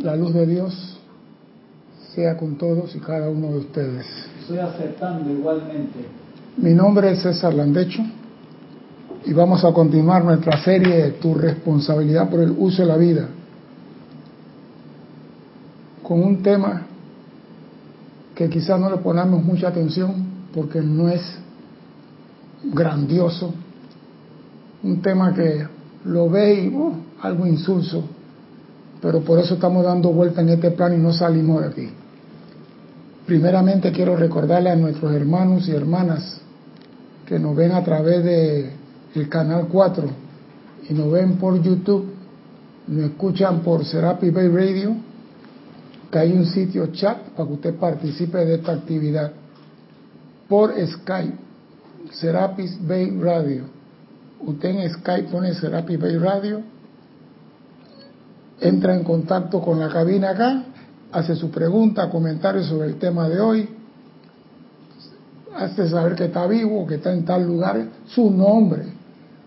La luz de Dios sea con todos y cada uno de ustedes. Estoy aceptando igualmente. Mi nombre es César Landecho y vamos a continuar nuestra serie de Tu responsabilidad por el uso de la vida con un tema que quizás no le ponemos mucha atención porque no es grandioso, un tema que lo ve y uh, algo insulso, pero por eso estamos dando vuelta en este plano y no salimos de aquí. Primeramente quiero recordarle a nuestros hermanos y hermanas que nos ven a través de el canal 4 y nos ven por YouTube, nos escuchan por Serapi Bay Radio, que hay un sitio chat para que usted participe de esta actividad por Skype, Serapis Bay Radio. Usted en Skype pone Serapis Bay Radio, entra en contacto con la cabina acá hace su pregunta, comentario sobre el tema de hoy, hace saber que está vivo, que está en tal lugar, su nombre,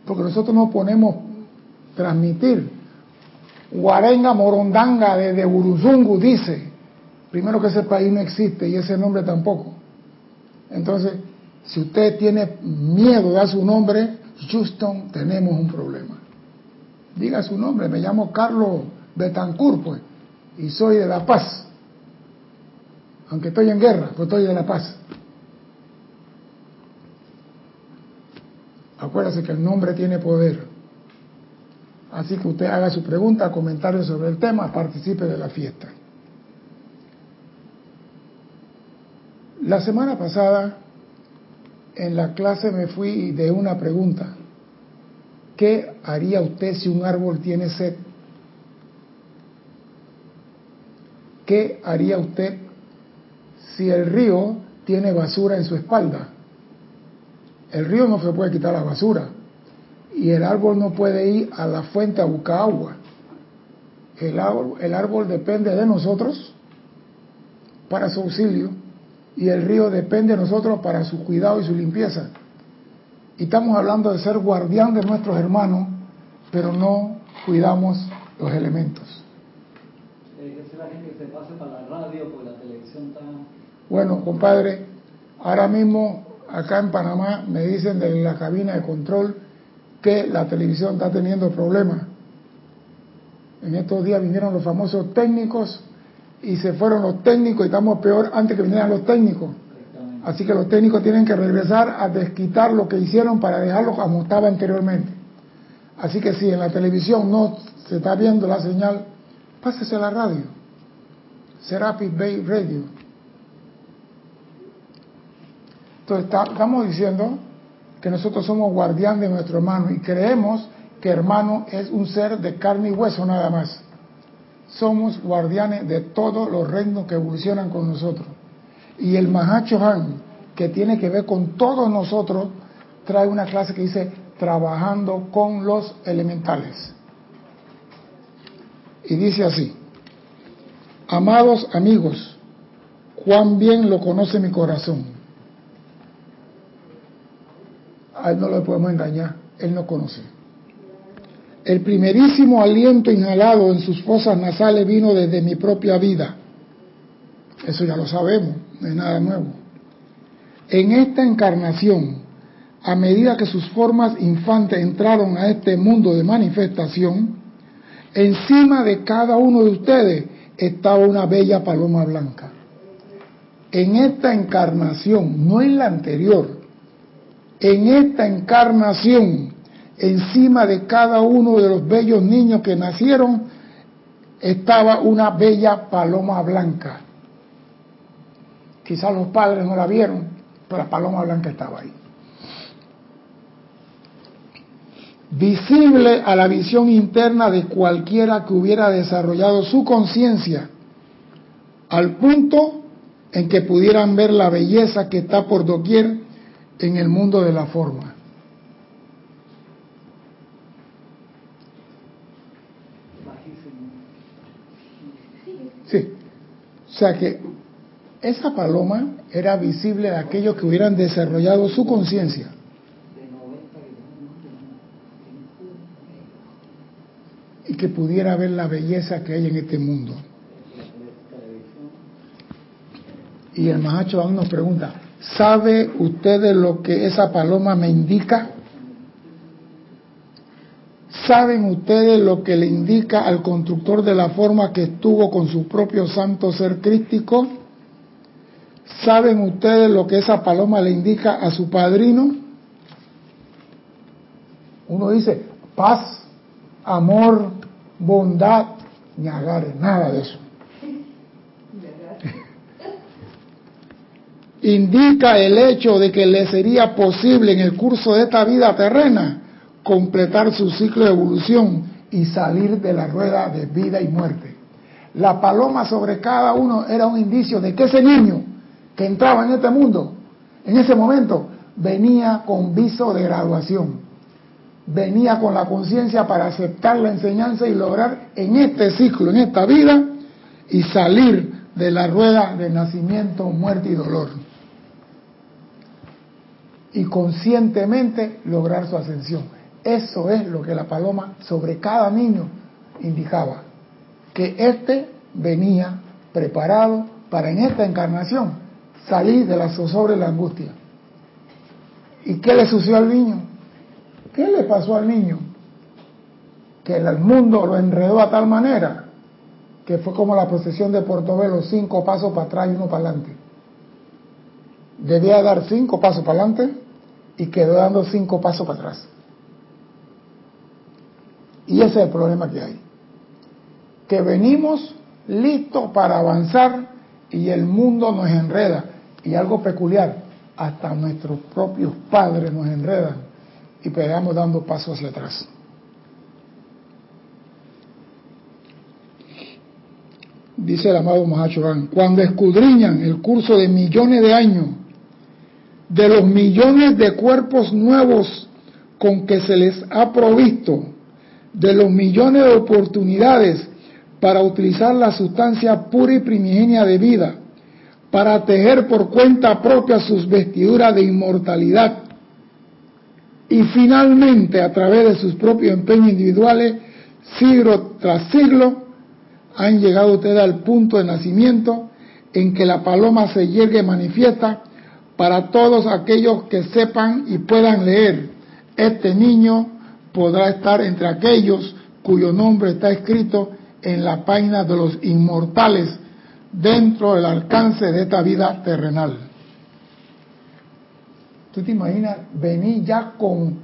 porque nosotros no ponemos transmitir. Guarenga Morondanga de Buruzungu dice, primero que ese país no existe y ese nombre tampoco. Entonces, si usted tiene miedo de dar su nombre, Houston, tenemos un problema. Diga su nombre, me llamo Carlos Betancourt, pues y soy de la paz. Aunque estoy en guerra, pero estoy de la paz. Acuérdese que el nombre tiene poder. Así que usted haga su pregunta, comentario sobre el tema, participe de la fiesta. La semana pasada en la clase me fui de una pregunta. ¿Qué haría usted si un árbol tiene sed? ¿Qué haría usted si el río tiene basura en su espalda? El río no se puede quitar la basura y el árbol no puede ir a la fuente a buscar agua. El árbol, el árbol depende de nosotros para su auxilio y el río depende de nosotros para su cuidado y su limpieza. Y estamos hablando de ser guardián de nuestros hermanos, pero no cuidamos los elementos. Bueno, compadre, ahora mismo acá en Panamá me dicen de la cabina de control que la televisión está teniendo problemas. En estos días vinieron los famosos técnicos y se fueron los técnicos y estamos peor antes que vinieran los técnicos. Así que los técnicos tienen que regresar a desquitar lo que hicieron para dejarlo como estaba anteriormente. Así que si en la televisión no se está viendo la señal, pásese a la radio. Serapis Bay Radio. Entonces estamos diciendo que nosotros somos guardián de nuestro hermano y creemos que hermano es un ser de carne y hueso nada más. Somos guardianes de todos los reinos que evolucionan con nosotros. Y el Mahacho Han, que tiene que ver con todos nosotros, trae una clase que dice trabajando con los elementales. Y dice así. Amados amigos, cuán bien lo conoce mi corazón. A él no lo podemos engañar, él no conoce. El primerísimo aliento inhalado en sus fosas nasales vino desde mi propia vida. Eso ya lo sabemos, no es nada nuevo. En esta encarnación, a medida que sus formas infantes entraron a este mundo de manifestación, encima de cada uno de ustedes estaba una bella paloma blanca. En esta encarnación, no en la anterior, en esta encarnación, encima de cada uno de los bellos niños que nacieron, estaba una bella paloma blanca. Quizás los padres no la vieron, pero la paloma blanca estaba ahí. Visible a la visión interna de cualquiera que hubiera desarrollado su conciencia, al punto en que pudieran ver la belleza que está por doquier en el mundo de la forma. Sí, o sea que esa paloma era visible a aquellos que hubieran desarrollado su conciencia que pudiera ver la belleza que hay en este mundo. Y el Mahacho aún nos pregunta, ¿sabe ustedes lo que esa paloma me indica? ¿Saben ustedes lo que le indica al constructor de la forma que estuvo con su propio santo ser crístico? ¿Saben ustedes lo que esa paloma le indica a su padrino? Uno dice, paz, amor, bondad, ni agarre, nada de eso. Indica el hecho de que le sería posible en el curso de esta vida terrena completar su ciclo de evolución y salir de la rueda de vida y muerte. La paloma sobre cada uno era un indicio de que ese niño que entraba en este mundo, en ese momento, venía con viso de graduación, venía con la conciencia para aceptar la enseñanza y lograr en este ciclo, en esta vida, y salir de la rueda de nacimiento, muerte y dolor. Y conscientemente lograr su ascensión. Eso es lo que la paloma sobre cada niño indicaba, que éste venía preparado para en esta encarnación salir de la zozobra y la angustia. ¿Y qué le sucedió al niño? ¿Qué le pasó al niño? Que el mundo lo enredó a tal manera que fue como la procesión de Portobelo, cinco pasos para atrás y uno para adelante. Debía dar cinco pasos para adelante y quedó dando cinco pasos para atrás. Y ese es el problema que hay. Que venimos listos para avanzar y el mundo nos enreda. Y algo peculiar, hasta nuestros propios padres nos enredan y pegamos dando pasos hacia atrás. Dice el amado Mahachoran, cuando escudriñan el curso de millones de años, de los millones de cuerpos nuevos con que se les ha provisto, de los millones de oportunidades para utilizar la sustancia pura y primigenia de vida, para tejer por cuenta propia sus vestiduras de inmortalidad y finalmente a través de sus propios empeños individuales, siglo tras siglo, han llegado ustedes al punto de nacimiento en que la paloma se yergue manifiesta para todos aquellos que sepan y puedan leer. Este niño podrá estar entre aquellos cuyo nombre está escrito en la página de los inmortales dentro del alcance de esta vida terrenal. ¿Tú te imaginas venir ya con,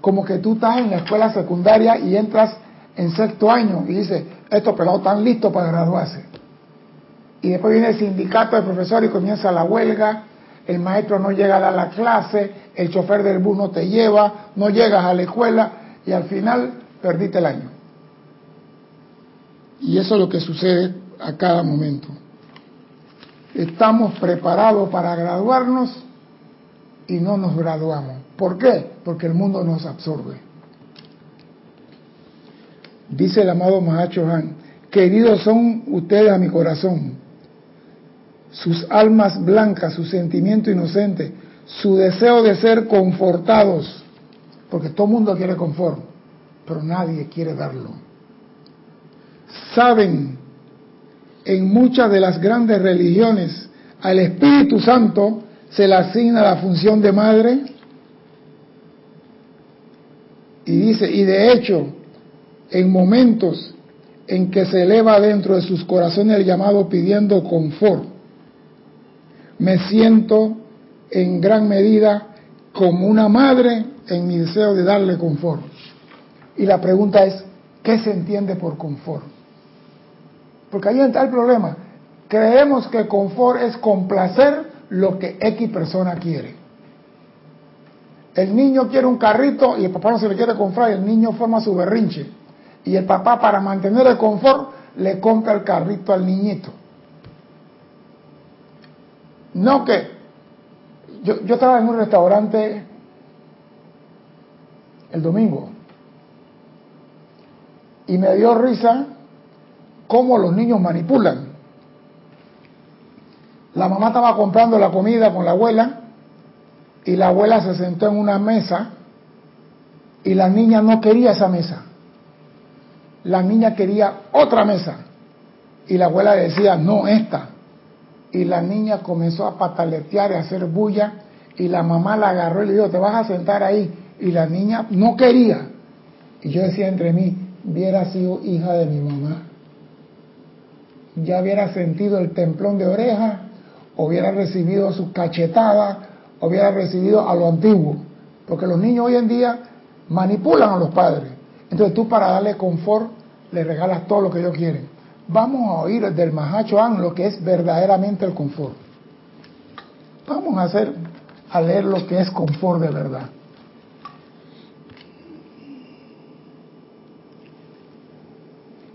como que tú estás en la escuela secundaria y entras en sexto año y dices, estos pelados están listos para graduarse? Y después viene el sindicato de profesores y comienza la huelga, el maestro no llega a dar la clase, el chofer del bus no te lleva, no llegas a la escuela y al final perdiste el año. Y eso es lo que sucede a cada momento. Estamos preparados para graduarnos y no nos graduamos. ¿Por qué? Porque el mundo nos absorbe. Dice el amado Mahacho Han, queridos son ustedes a mi corazón, sus almas blancas, su sentimiento inocente, su deseo de ser confortados, porque todo el mundo quiere confort, pero nadie quiere darlo. Saben, en muchas de las grandes religiones, al Espíritu Santo se le asigna la función de madre. Y dice, y de hecho, en momentos en que se eleva dentro de sus corazones el llamado pidiendo confort, me siento en gran medida como una madre en mi deseo de darle confort. Y la pregunta es, ¿qué se entiende por confort? Porque ahí está el problema. Creemos que confort es complacer lo que X persona quiere. El niño quiere un carrito y el papá no se le quiere comprar y el niño forma su berrinche. Y el papá para mantener el confort le compra el carrito al niñito. No que yo, yo estaba en un restaurante el domingo y me dio risa cómo los niños manipulan. La mamá estaba comprando la comida con la abuela y la abuela se sentó en una mesa y la niña no quería esa mesa. La niña quería otra mesa y la abuela decía, no esta. y la niña comenzó a pataletear y a hacer bulla y la mamá la agarró y le dijo, te vas a sentar ahí. Y la niña no quería. Y yo decía entre mí, hubiera sido hija de mi mamá. Ya hubiera sentido el templón de oreja, hubiera recibido su cachetada, hubiera recibido a lo antiguo. Porque los niños hoy en día manipulan a los padres. Entonces tú para darle confort le regalas todo lo que ellos quieren. Vamos a oír del Mahacho lo que es verdaderamente el confort. Vamos a hacer a leer lo que es confort de verdad.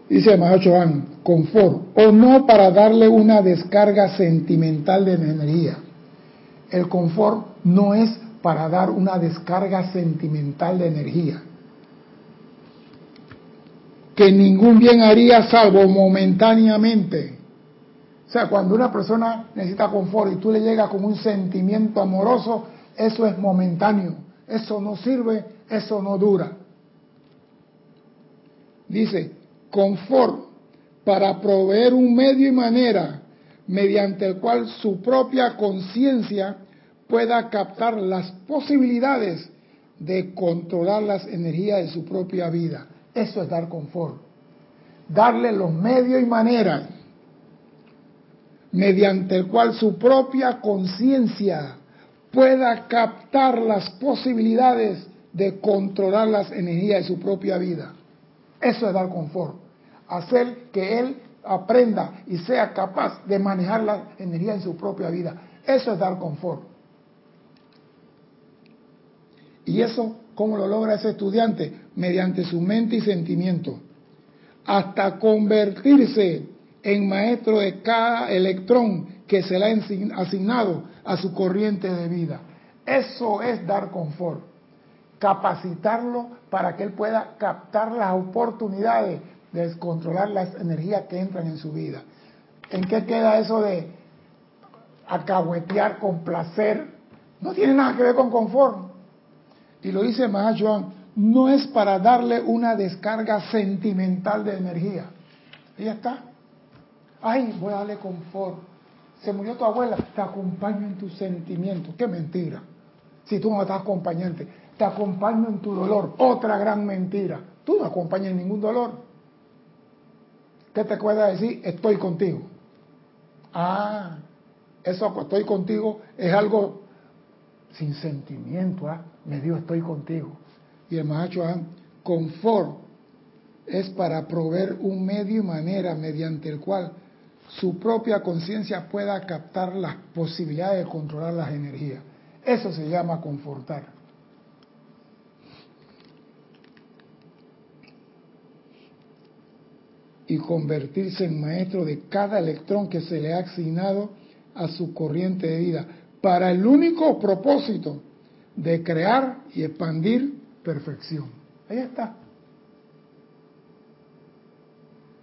Dice Mahacho An, confort, o no para darle una descarga sentimental de energía. El confort no es para dar una descarga sentimental de energía que ningún bien haría salvo momentáneamente. O sea, cuando una persona necesita confort y tú le llegas con un sentimiento amoroso, eso es momentáneo, eso no sirve, eso no dura. Dice, confort para proveer un medio y manera mediante el cual su propia conciencia pueda captar las posibilidades de controlar las energías de su propia vida. Eso es dar confort. Darle los medios y maneras mediante el cual su propia conciencia pueda captar las posibilidades de controlar las energías de su propia vida. Eso es dar confort. Hacer que él aprenda y sea capaz de manejar la energía en su propia vida. Eso es dar confort. Y eso ¿Cómo lo logra ese estudiante? Mediante su mente y sentimiento. Hasta convertirse en maestro de cada electrón que se le ha asignado a su corriente de vida. Eso es dar confort. Capacitarlo para que él pueda captar las oportunidades de descontrolar las energías que entran en su vida. ¿En qué queda eso de acahuetear con placer? No tiene nada que ver con confort y lo dice Mahachuan, no es para darle una descarga sentimental de energía. Y ya está. Ay, voy a darle confort. Se murió tu abuela, te acompaño en tus sentimientos. Qué mentira. Si tú no estás acompañante, te acompaño en tu dolor. Otra gran mentira. Tú no acompañas en ningún dolor. ¿Qué te puede decir? Estoy contigo. Ah, eso estoy contigo es algo sin sentimiento, ¿ah? me dio estoy contigo. Y el Mahacho confort es para proveer un medio y manera mediante el cual su propia conciencia pueda captar las posibilidades de controlar las energías. Eso se llama confortar. Y convertirse en maestro de cada electrón que se le ha asignado a su corriente de vida para el único propósito de crear y expandir perfección. Ahí está.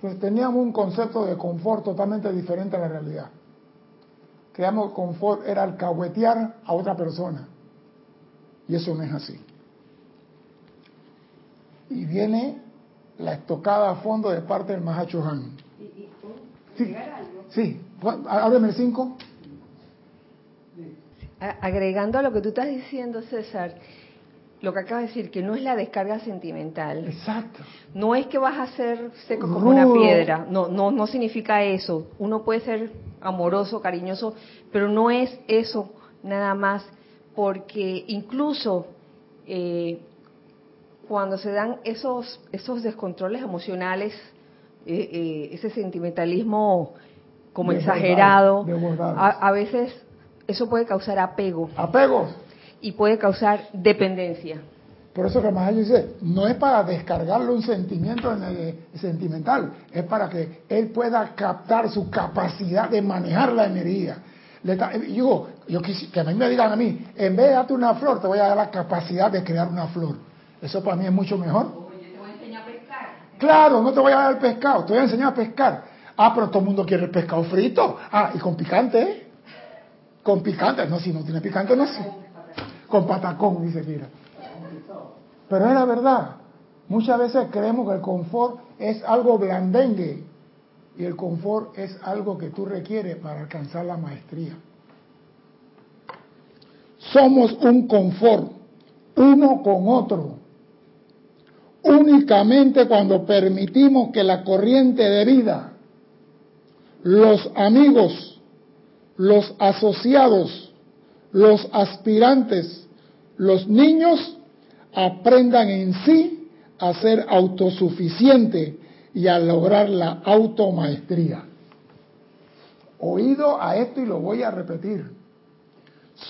Pues teníamos un concepto de confort totalmente diferente a la realidad. Creamos confort era alcahuetear a otra persona. Y eso no es así. Y viene la estocada a fondo de parte del Mahacho Han. Sí, sí. Ábreme el 5 agregando a lo que tú estás diciendo, César, lo que acaba de decir, que no es la descarga sentimental. Exacto. No es que vas a ser seco como una piedra. No, no, no significa eso. Uno puede ser amoroso, cariñoso, pero no es eso nada más, porque incluso eh, cuando se dan esos, esos descontroles emocionales, eh, eh, ese sentimentalismo como exagerado, a, veces eso puede causar apego. Apego. Y puede causar dependencia. Por eso que más dice, no es para descargarle un sentimiento sentimental, es para que él pueda captar su capacidad de manejar la energía. Le yo, yo que a mí me digan a mí, en vez de darte una flor, te voy a dar la capacidad de crear una flor. Eso para mí es mucho mejor. Oye, te voy a enseñar a pescar. Claro, no te voy a dar el pescado, te voy a enseñar a pescar. Ah, pero todo el mundo quiere el pescado frito. Ah, y con picante, ¿eh? Con picante, no, si no tiene picante, no sé. Con patacón, dice Kira. Pero es la verdad. Muchas veces creemos que el confort es algo blandengue. Y el confort es algo que tú requieres para alcanzar la maestría. Somos un confort, uno con otro. Únicamente cuando permitimos que la corriente de vida, los amigos, los asociados, los aspirantes, los niños aprendan en sí a ser autosuficiente y a lograr la automaestría. Oído a esto y lo voy a repetir.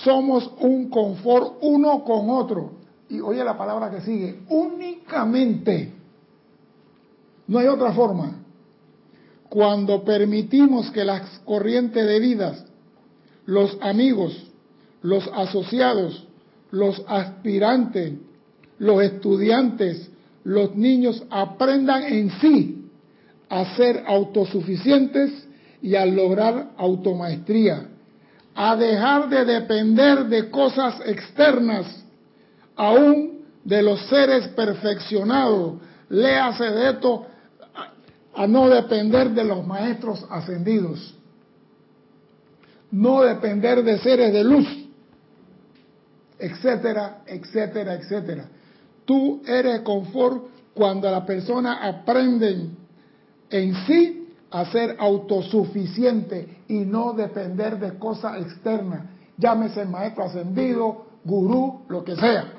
Somos un confort uno con otro. Y oye la palabra que sigue, únicamente. No hay otra forma. Cuando permitimos que las corrientes de vidas, los amigos, los asociados, los aspirantes, los estudiantes, los niños aprendan en sí a ser autosuficientes y a lograr automaestría, a dejar de depender de cosas externas, aún de los seres perfeccionados. Léase de esto a no depender de los maestros ascendidos, no depender de seres de luz, etcétera, etcétera, etcétera. Tú eres confort cuando la persona aprende en sí a ser autosuficiente y no depender de cosas externas. Llámese maestro ascendido, gurú, lo que sea.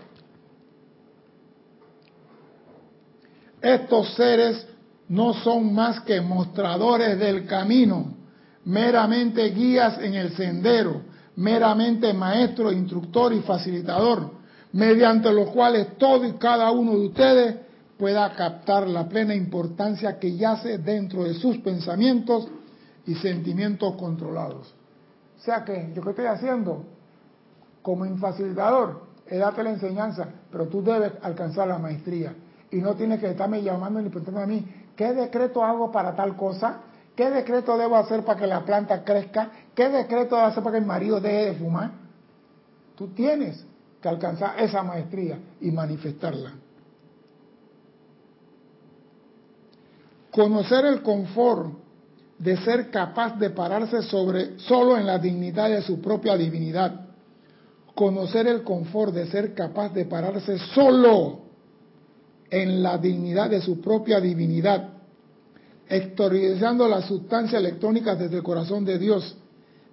Estos seres no son más que mostradores del camino, meramente guías en el sendero, meramente maestro, instructor y facilitador mediante los cuales todo y cada uno de ustedes pueda captar la plena importancia que yace dentro de sus pensamientos y sentimientos controlados. O sea que yo que estoy haciendo como infacilitador es darte la enseñanza, pero tú debes alcanzar la maestría y no tienes que estarme llamando ni preguntando a mí, ¿qué decreto hago para tal cosa? ¿Qué decreto debo hacer para que la planta crezca? ¿Qué decreto debo hacer para que el marido deje de fumar? Tú tienes alcanzar esa maestría y manifestarla. Conocer el confort de ser capaz de pararse sobre solo en la dignidad de su propia divinidad. Conocer el confort de ser capaz de pararse solo en la dignidad de su propia divinidad, exteriorizando la sustancia electrónica desde el corazón de Dios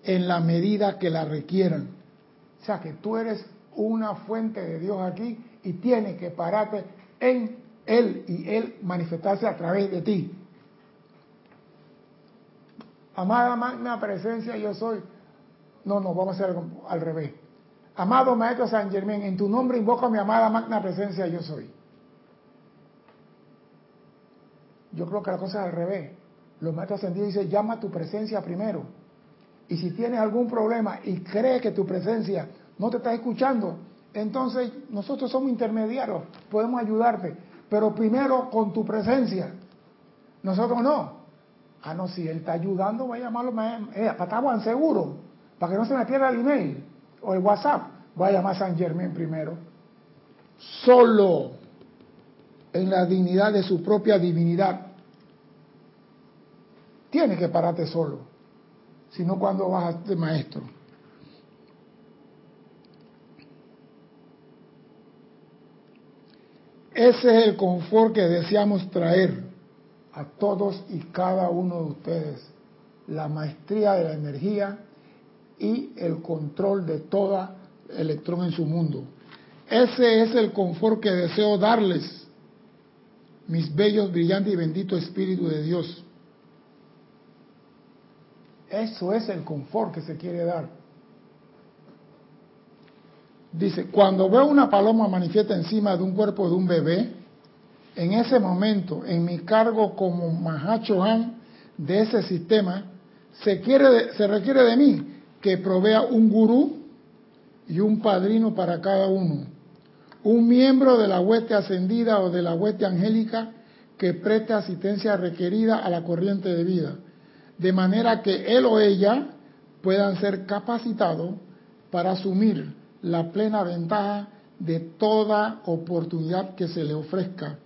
en la medida que la requieran. O sea que tú eres una fuente de Dios aquí y tiene que pararte en Él y Él manifestarse a través de ti. Amada magna presencia, yo soy. No, no, vamos a hacer al revés. Amado Maestro San Germán, en tu nombre invoco a mi amada magna presencia, yo soy. Yo creo que la cosa es al revés. Los maestros ascendidos dicen, llama a tu presencia primero. Y si tienes algún problema y crees que tu presencia no te está escuchando, entonces nosotros somos intermediarios, podemos ayudarte, pero primero con tu presencia. Nosotros no. Ah, no, si él está ayudando, voy a llamarlo eh, para seguro, para que no se me pierda el email o el WhatsApp. Voy a llamar a San Germán primero. Solo en la dignidad de su propia divinidad. Tiene que pararte solo, sino cuando vas a maestro. Ese es el confort que deseamos traer a todos y cada uno de ustedes. La maestría de la energía y el control de toda electrón en su mundo. Ese es el confort que deseo darles, mis bellos, brillantes y benditos Espíritu de Dios. Eso es el confort que se quiere dar. Dice, cuando veo una paloma manifiesta encima de un cuerpo de un bebé, en ese momento, en mi cargo como Mahachohan de ese sistema, se, quiere, se requiere de mí que provea un gurú y un padrino para cada uno, un miembro de la hueste ascendida o de la hueste angélica que preste asistencia requerida a la corriente de vida, de manera que él o ella puedan ser capacitados para asumir la plena ventaja de toda oportunidad que se le ofrezca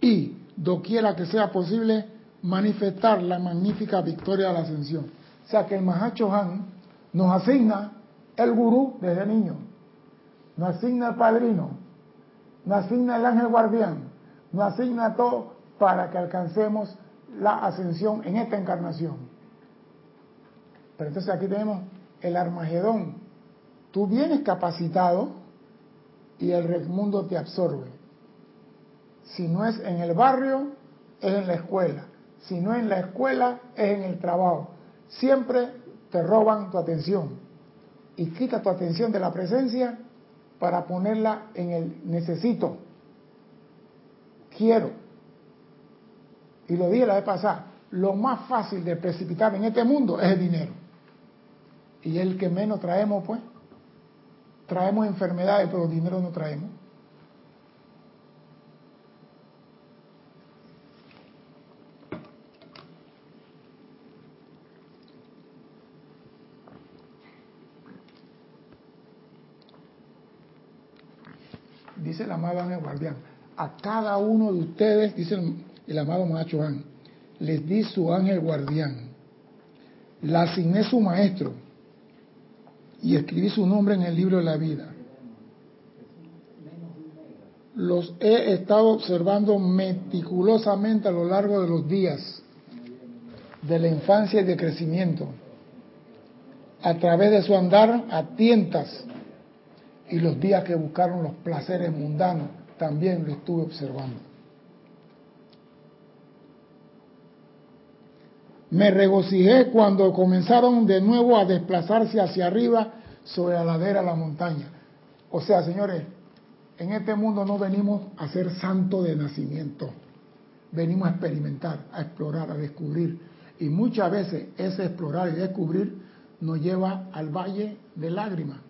y, doquiera que sea posible, manifestar la magnífica victoria de la ascensión. O sea que el Mahacho Han nos asigna el gurú desde niño, nos asigna el padrino, nos asigna el ángel guardián, nos asigna todo para que alcancemos la ascensión en esta encarnación. Pero entonces aquí tenemos el Armagedón. Tú vienes capacitado y el mundo te absorbe. Si no es en el barrio, es en la escuela. Si no es en la escuela, es en el trabajo. Siempre te roban tu atención y quita tu atención de la presencia para ponerla en el necesito, quiero. Y lo dije la vez pasada, lo más fácil de precipitar en este mundo es el dinero. Y el que menos traemos, pues. Traemos enfermedades, pero dinero no traemos. Dice el amado ángel guardián, a cada uno de ustedes, dice el, amado Macho Ángel, les di su ángel guardián, la asigné su maestro y escribí su nombre en el libro de la vida. Los he estado observando meticulosamente a lo largo de los días de la infancia y de crecimiento, a través de su andar a tientas y los días que buscaron los placeres mundanos, también lo estuve observando. Me regocijé cuando comenzaron de nuevo a desplazarse hacia arriba sobre la ladera de la montaña. O sea, señores, en este mundo no venimos a ser santos de nacimiento. Venimos a experimentar, a explorar, a descubrir. Y muchas veces ese explorar y descubrir nos lleva al valle de lágrimas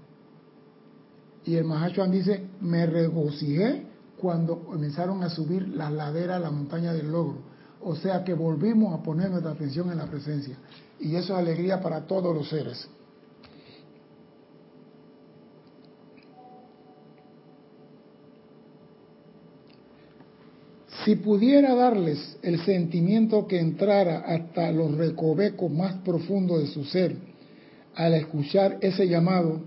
y el Mahachuan dice, me regocijé cuando comenzaron a subir la ladera a la montaña del logro. O sea que volvimos a poner nuestra atención en la presencia. Y eso es alegría para todos los seres. Si pudiera darles el sentimiento que entrara hasta los recovecos más profundos de su ser al escuchar ese llamado,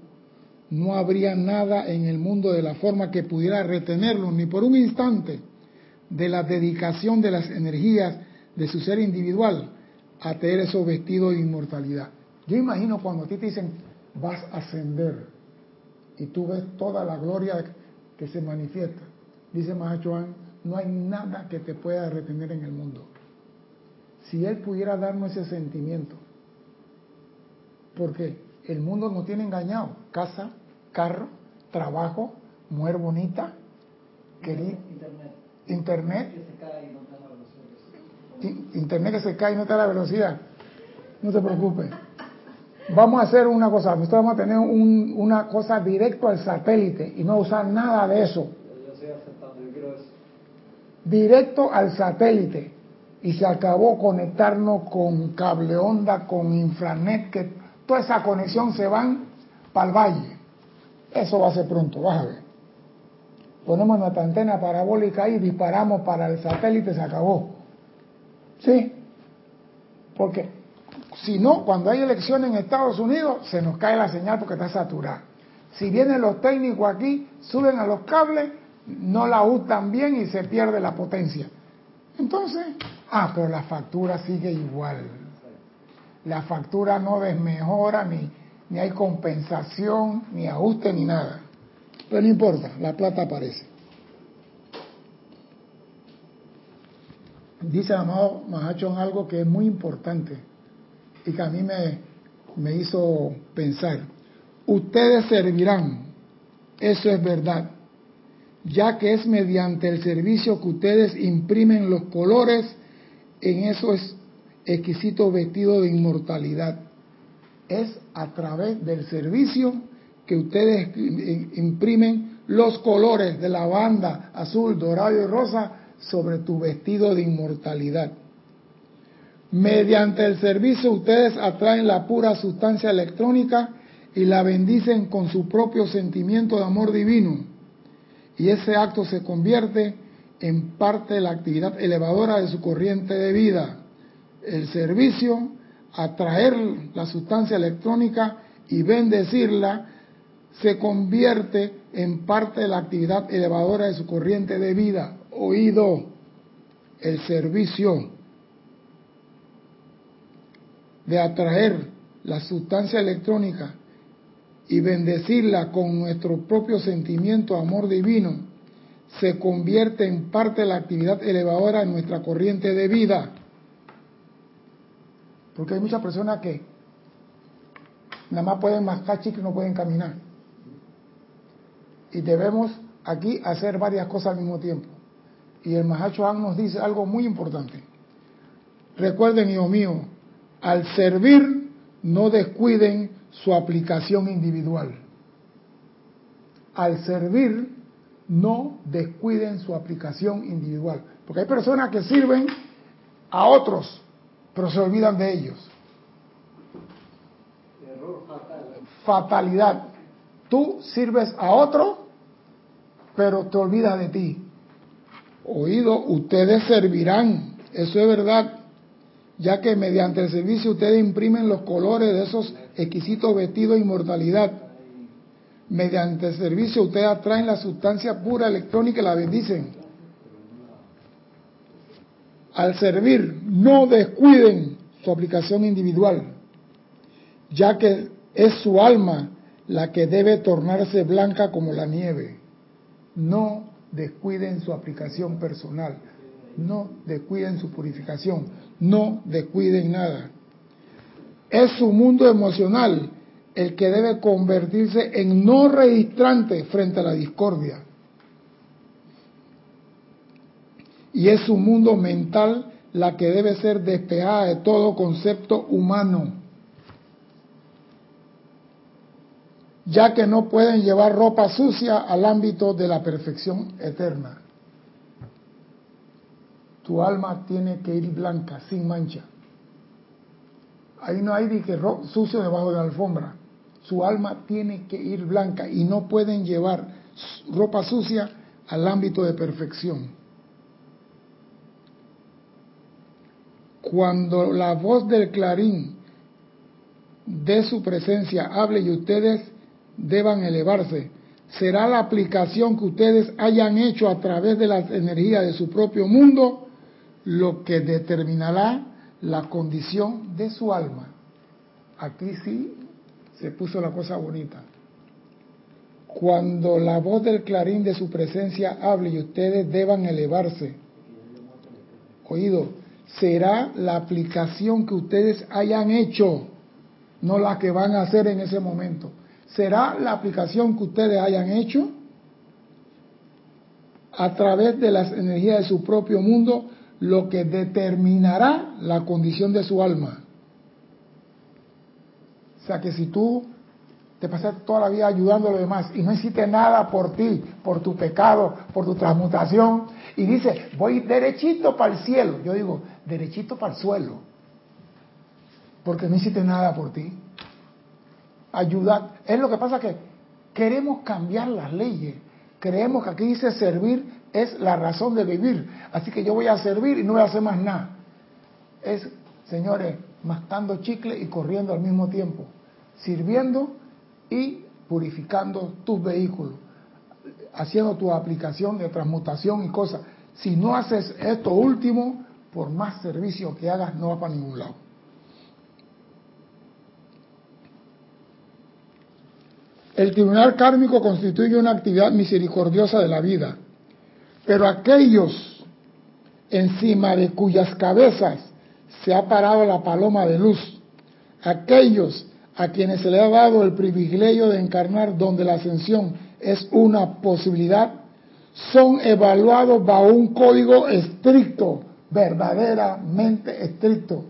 no habría nada en el mundo de la forma que pudiera retenerlo ni por un instante de la dedicación de las energías de su ser individual a tener esos vestidos de inmortalidad. Yo imagino cuando a ti te dicen vas a ascender y tú ves toda la gloria que se manifiesta. Dice Mahachohan, no hay nada que te pueda retener en el mundo. Si él pudiera darnos ese sentimiento, porque el mundo nos tiene engañado, casa, carro, trabajo, mujer bonita, quería, internet, internet, que se cae y no está a la velocidad. No te preocupes. Vamos a hacer una cosa, nosotros vamos a tener una cosa directo al satélite y no usar nada de eso. Directo al satélite. Y se acabó conectarnos con cable onda, con infranet, que toda esa conexión se van para el valle. Eso va a ser pronto, vas a ver. Ponemos nuestra antena parabólica y disparamos para el satélite, se acabó. ¿Sí? Porque si no, cuando hay elecciones en Estados Unidos, se nos cae la señal porque está saturada. Si vienen los técnicos aquí, suben a los cables, no la usan bien y se pierde la potencia. Entonces, ah, pero la factura sigue igual. La factura no desmejora ni, ni hay compensación, ni ajuste, ni nada. Pero no importa, la plata aparece. Dice amado Mahachon algo que es muy importante y que a mí me, me hizo pensar. Ustedes servirán, eso es verdad, ya que es mediante el servicio que ustedes imprimen los colores en esos exquisitos vestidos de inmortalidad es a través del servicio que ustedes imprimen los colores de la banda azul, dorado y rosa sobre tu vestido de inmortalidad. Mediante el servicio ustedes atraen la pura sustancia electrónica y la bendicen con su propio sentimiento de amor divino. Y ese acto se convierte en parte de la actividad elevadora de su corriente de vida, el servicio, atraer la sustancia electrónica y bendecirla, se convierte en parte de la actividad elevadora de su corriente de vida. Oído, el servicio de atraer la sustancia electrónica y bendecirla con nuestro propio sentimiento, amor divino, se convierte en parte de la actividad elevadora de nuestra corriente de vida. Porque hay muchas personas que nada más pueden mascar y no pueden caminar. Y debemos aquí hacer varias cosas al mismo tiempo. Y el Mahacho nos dice algo muy importante. Recuerden, hijo mío, al servir no descuiden su aplicación individual. Al servir no descuiden su aplicación individual. Porque hay personas que sirven a otros, pero se olvidan de ellos. Error fatal. Fatalidad. Tú sirves a otro, pero te olvidas de ti. Oído, ustedes servirán. Eso es verdad. Ya que mediante el servicio ustedes imprimen los colores de esos exquisitos vestidos de inmortalidad. Mediante el servicio ustedes atraen la sustancia pura electrónica y la bendicen. Al servir, no descuiden su aplicación individual, ya que es su alma la que debe tornarse blanca como la nieve. No descuiden su aplicación personal, no descuiden su purificación, no descuiden nada. Es su mundo emocional el que debe convertirse en no registrante frente a la discordia. Y es su mundo mental la que debe ser despejada de todo concepto humano. Ya que no pueden llevar ropa sucia al ámbito de la perfección eterna. Tu alma tiene que ir blanca, sin mancha. Ahí no hay que sucio debajo de la alfombra. Su alma tiene que ir blanca y no pueden llevar ropa sucia al ámbito de perfección. Cuando la voz del clarín de su presencia hable y ustedes deban elevarse, será la aplicación que ustedes hayan hecho a través de las energías de su propio mundo lo que determinará la condición de su alma. Aquí sí se puso la cosa bonita. Cuando la voz del clarín de su presencia hable y ustedes deban elevarse, oído, será la aplicación que ustedes hayan hecho, no la que van a hacer en ese momento. Será la aplicación que ustedes hayan hecho a través de las energías de su propio mundo lo que determinará la condición de su alma. O sea que si tú te pasas toda la vida ayudando a los demás y no hiciste nada por ti, por tu pecado, por tu transmutación, y dice, voy derechito para el cielo, yo digo, derechito para el suelo, porque no hiciste nada por ti. Ayudar, es lo que pasa que queremos cambiar las leyes, creemos que aquí dice servir es la razón de vivir. Así que yo voy a servir y no voy a hacer más nada. Es, señores, mascando chicle y corriendo al mismo tiempo. Sirviendo y purificando tus vehículos. Haciendo tu aplicación de transmutación y cosas. Si no haces esto último, por más servicio que hagas, no va para ningún lado. El tribunal kármico constituye una actividad misericordiosa de la vida pero aquellos encima de cuyas cabezas se ha parado la paloma de luz, aquellos a quienes se le ha dado el privilegio de encarnar donde la ascensión es una posibilidad, son evaluados bajo un código estricto, verdaderamente estricto.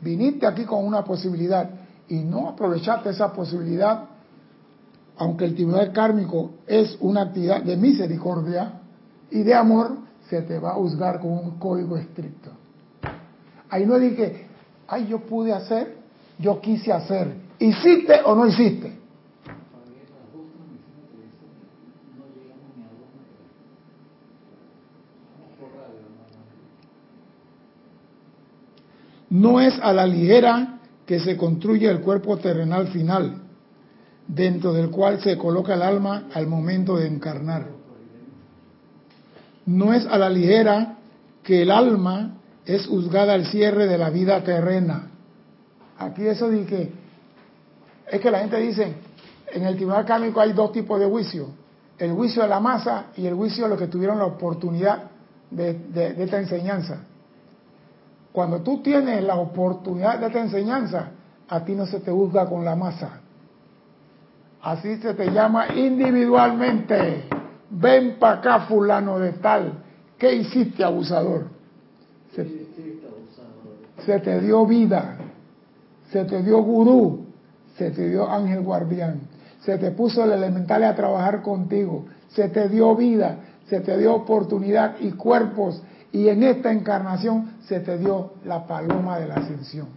Viniste aquí con una posibilidad y no aprovechaste esa posibilidad, aunque el tribunal kármico es una actividad de misericordia, y de amor, se te va a juzgar con un código estricto. Ahí no dije, ay, yo pude hacer, yo quise hacer. ¿Hiciste o no hiciste? No es a la ligera que se construye el cuerpo terrenal final, dentro del cual se coloca el alma al momento de encarnar. No es a la ligera que el alma es juzgada al cierre de la vida terrena. Aquí eso que es que la gente dice, en el tribunal kármico hay dos tipos de juicio, el juicio de la masa y el juicio de los que tuvieron la oportunidad de, de esta enseñanza. Cuando tú tienes la oportunidad de esta enseñanza, a ti no se te juzga con la masa. Así se te llama individualmente. Ven para acá, fulano de tal. ¿Qué hiciste, abusador? Se, se te dio vida, se te dio gurú, se te dio ángel guardián, se te puso el elemental a trabajar contigo, se te dio vida, se te dio oportunidad y cuerpos y en esta encarnación se te dio la paloma de la ascensión.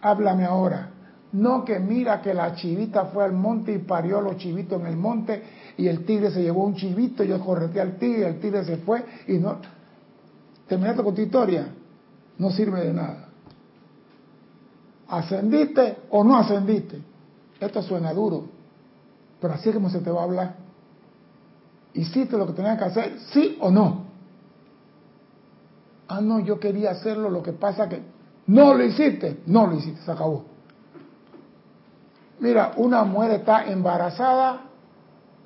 Háblame ahora. No que mira que la chivita fue al monte y parió los chivitos en el monte y el tigre se llevó un chivito, yo correté al tigre, el tigre se fue y no... Terminaste con tu historia, no sirve de nada. ¿Ascendiste o no ascendiste? Esto suena duro, pero así es como se te va a hablar. ¿Hiciste lo que tenías que hacer? ¿Sí o no? Ah, no, yo quería hacerlo, lo que pasa que no lo hiciste, no lo hiciste, se acabó. Mira, una mujer está embarazada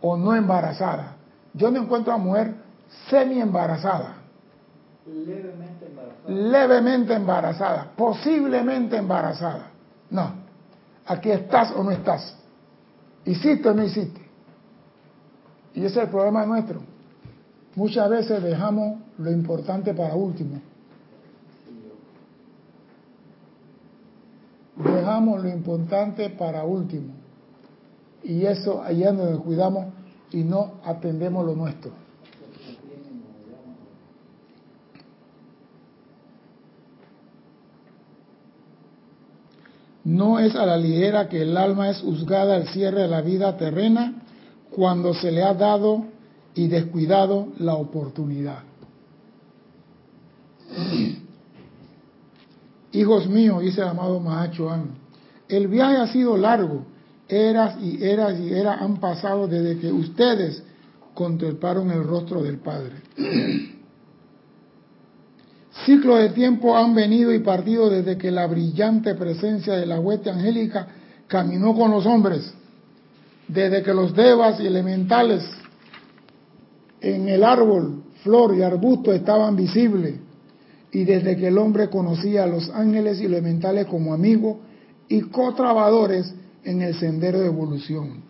o no embarazada. Yo no encuentro a mujer semi embarazada. Levemente embarazada. Levemente embarazada, posiblemente embarazada. No, aquí estás o no estás. ¿Hiciste o no hiciste? Y ese es el problema nuestro Muchas veces dejamos lo importante para último. Dejamos lo importante para último. Y eso allá nos cuidamos y no atendemos lo nuestro. No es a la ligera que el alma es juzgada al cierre de la vida terrena cuando se le ha dado y descuidado la oportunidad. Hijos míos, dice el amado Mahachoan, el viaje ha sido largo, eras y eras y eras han pasado desde que ustedes contemplaron el rostro del Padre. Ciclos de tiempo han venido y partido desde que la brillante presencia de la hueste angélica caminó con los hombres, desde que los devas y elementales en el árbol, flor y arbusto estaban visibles, y desde que el hombre conocía a los ángeles y elementales como amigos y cotrabadores en el sendero de evolución.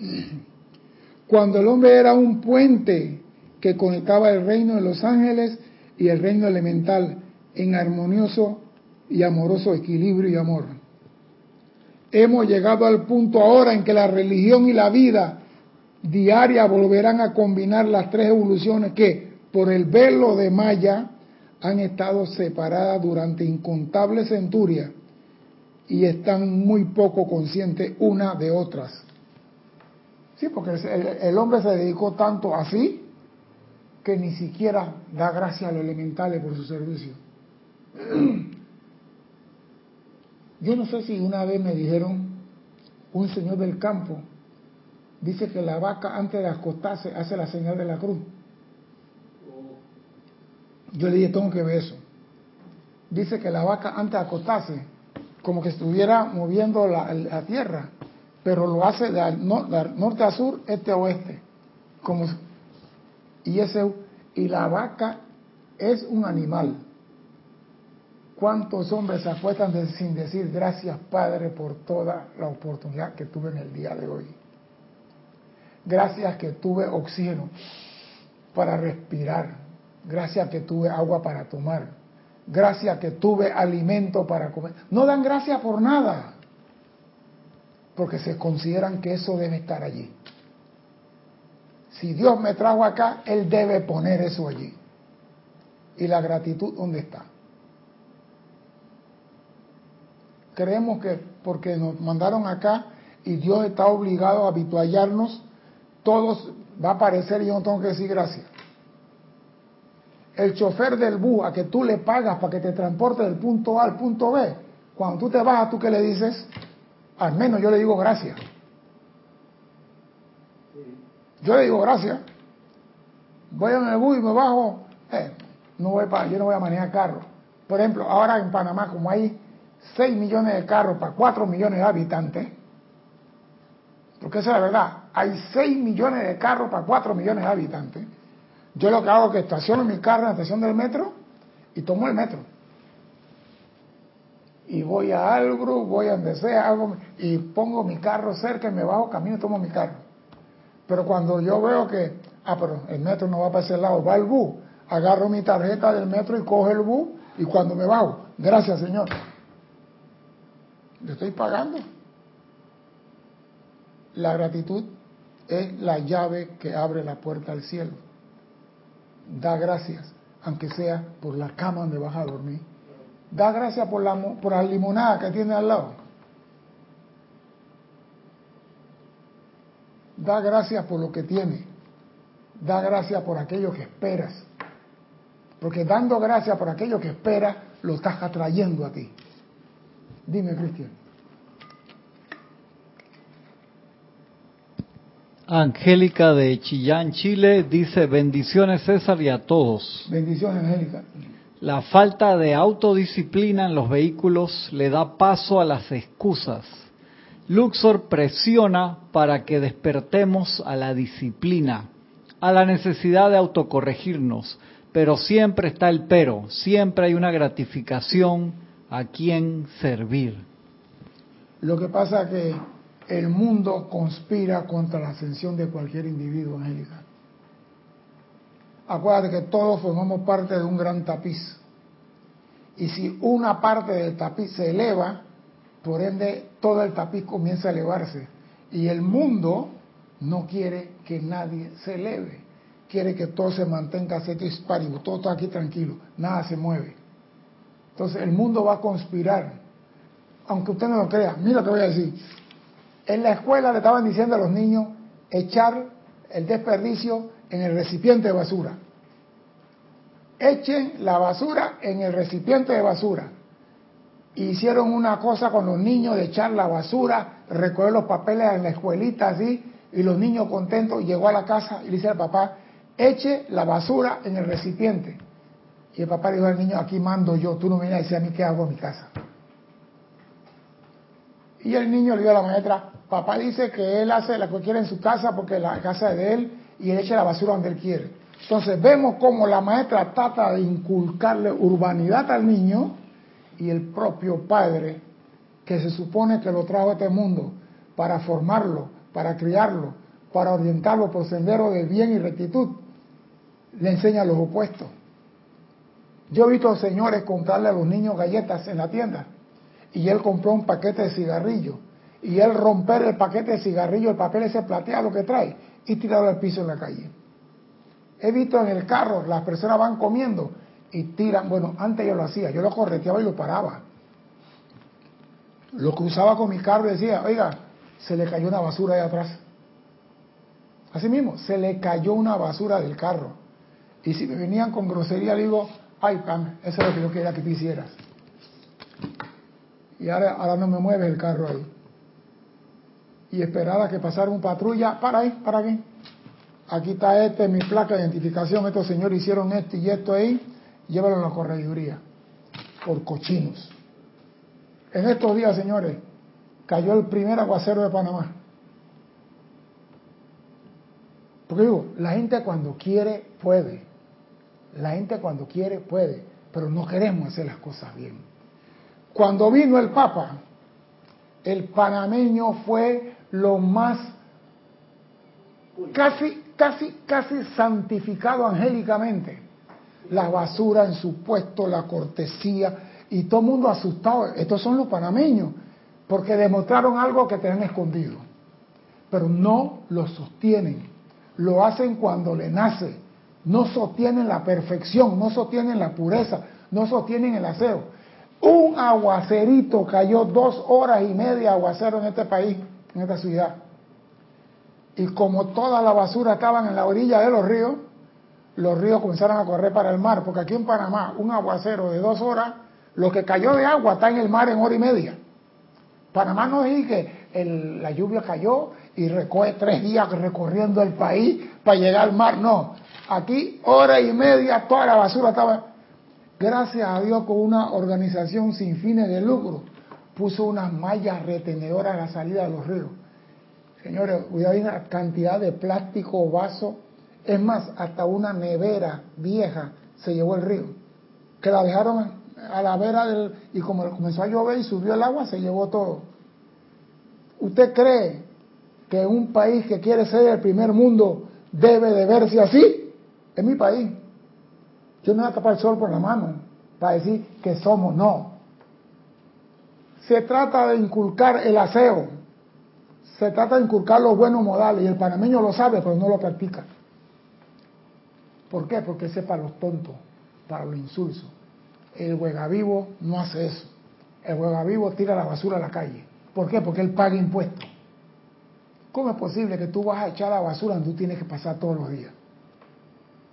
Cuando el hombre era un puente que conectaba el reino de los ángeles y el reino elemental en armonioso y amoroso equilibrio y amor hemos llegado al punto ahora en que la religión y la vida diaria volverán a combinar las tres evoluciones que por el velo de Maya han estado separadas durante incontables centurias y están muy poco conscientes una de otras. Sí, porque el, hombre se dedicó tanto así que ni siquiera da gracias a los elementales por su servicio. Yo no sé si una vez me dijeron, un señor del campo, dice que la vaca antes de acostarse hace la señal de la cruz. Yo le dije, tengo que ver eso. Dice que la vaca antes de acostarse, como que estuviera moviendo la, tierra, pero lo hace de, norte a sur, este a oeste. Como, y, ese, y la vaca es un animal ¿Cuántos hombres se acuestan sin decir gracias Padre por toda la oportunidad que tuve en el día de hoy? Gracias que tuve oxígeno para respirar. Gracias que tuve agua para tomar. Gracias que tuve alimento para comer. No dan gracias por nada. Porque se consideran que eso debe estar allí. Si Dios me trajo acá, Él debe poner eso allí. ¿Y la gratitud dónde está? creemos que porque nos mandaron acá y Dios está obligado a habituallarnos, todos va a aparecer y yo no tengo que decir gracias. el chofer del bus a que tú le pagas para que te transporte del punto A al punto B, cuando tú te vas, ¿tú qué le dices? Al menos yo le digo gracias. Yo le digo gracias. Voy en el bus y me bajo. Eh, no voy para, yo no voy a manejar carro. Por ejemplo, ahora en Panamá, como hay 6 millones de carros para 4 millones de habitantes, porque esa es la verdad, hay 6 millones de carros para 4 millones de habitantes, yo lo que hago es que estaciono mi carro en la estación del metro y tomo el metro. Y voy a algo, voy a donde sea, hago, y pongo mi carro cerca y me bajo, camino y tomo mi carro. Pero cuando yo veo que, ah, pero el metro no va para ese lado, va el bus, agarro mi tarjeta del metro y cojo el bus y cuando me bajo, gracias Señor, le estoy pagando. La gratitud es la llave que abre la puerta al cielo da gracias, aunque sea por la cama donde vas a dormir. Da gracias por la, por la limonada que tiene al lado. Da gracias por lo que tiene. Da gracias por aquello que esperas. Porque dando gracias por aquello que esperas, lo estás atrayendo a ti. Dime, Cristian. Angélica de Chillán, Chile, dice bendiciones César y a todos. Bendiciones, Angélica. La falta de autodisciplina en los vehículos le da paso a las excusas. Luxor presiona para que despertemos a la disciplina, a la necesidad de autocorregirnos, pero siempre está el pero, siempre hay una gratificación a quien servir. Lo que pasa que el mundo conspira contra la ascensión de cualquier individuo, Angélica. Acuérdate que todos formamos parte de un gran tapiz. Y si una parte del tapiz se eleva, por ende todo el tapiz comienza a elevarse. Y el mundo no quiere que nadie se eleve. Quiere que todo se mantenga así y todo está aquí tranquilo, nada se mueve. Entonces el mundo va a conspirar. Aunque usted no lo crea, mira lo que voy a decir en la escuela le estaban diciendo a los niños echar el desperdicio en el recipiente de basura. Echen la basura en el recipiente de basura. Hicieron una cosa con los niños de echar la basura, recoger los papeles en la escuelita así, y los niños contentos, llegó a la casa y le dice al papá, eche la basura en el recipiente. Y el papá le dijo al niño, aquí mando yo, tú no me vienes a decir a mí qué hago en mi casa. Y el niño le dijo a la maestra, papá dice que él hace la que quiere en su casa porque la casa es de él y él echa la basura donde él quiere. Entonces vemos como la maestra trata de inculcarle urbanidad al niño y el propio padre, que se supone que lo trajo a este mundo para formarlo, para criarlo, para orientarlo por sendero de bien y rectitud, le enseña los opuestos. Yo he visto señores comprarle a los niños galletas en la tienda y él compró un paquete de cigarrillos y él romper el paquete de cigarrillos, el papel ese plateado que trae y tirarlo al piso en la calle. He visto en el carro, las personas van comiendo y tiran, bueno, antes yo lo hacía, yo lo correteaba y lo paraba. Lo cruzaba con mi carro y decía, oiga, se le cayó una basura de atrás. Así mismo, se le cayó una basura del carro. Y si me venían con grosería, le digo, ay, Pam, eso es lo que yo quería que tú hicieras y ahora, ahora no me mueve el carro ahí. Y esperar a que pasara un patrulla, para ahí, para aquí. Aquí está este, mi placa de identificación, estos señores hicieron esto y esto ahí, llévalo a la corregiduría, por cochinos. En estos días, señores, cayó el primer aguacero de Panamá. Porque digo, la gente cuando quiere puede. La gente cuando quiere puede, pero no queremos hacer las cosas bien. Cuando vino el Papa, el panameño fue lo más casi, casi, casi santificado angélicamente. La basura en su puesto, la cortesía, y todo el mundo asustado. Estos son los panameños, porque demostraron algo que tenían escondido. Pero no lo sostienen. Lo hacen cuando le nace. No sostienen la perfección, no sostienen la pureza, no sostienen el aseo. Un aguacerito cayó dos horas y media aguacero en este país, en esta ciudad. Y como toda la basura estaban en la orilla de los ríos, los ríos comenzaron a correr para el mar, porque aquí en Panamá un aguacero de dos horas, lo que cayó de agua está en el mar en hora y media. Panamá no es que la lluvia cayó y recoge tres días recorriendo el país para llegar al mar, no. Aquí hora y media toda la basura estaba, gracias a Dios con una organización sin fines de lucro, puso unas mallas retenedoras a la salida de los ríos. Señores, hay una cantidad de plástico, vaso, es más, hasta una nevera vieja se llevó el río, que la dejaron a la vera del... y como comenzó a llover y subió el agua, se llevó todo. ¿Usted cree que un país que quiere ser el primer mundo debe de verse así? Es mi país. Yo no voy a tapar el sol por la mano para decir que somos, no. Se trata de inculcar el aseo, se trata de inculcar los buenos modales y el panameño lo sabe, pero no lo practica. ¿Por qué? Porque ese es para los tontos, para los insulsos. El huegavivo no hace eso. El huegavivo tira la basura a la calle. ¿Por qué? Porque él paga impuestos. ¿Cómo es posible que tú vas a echar la basura donde tú tienes que pasar todos los días?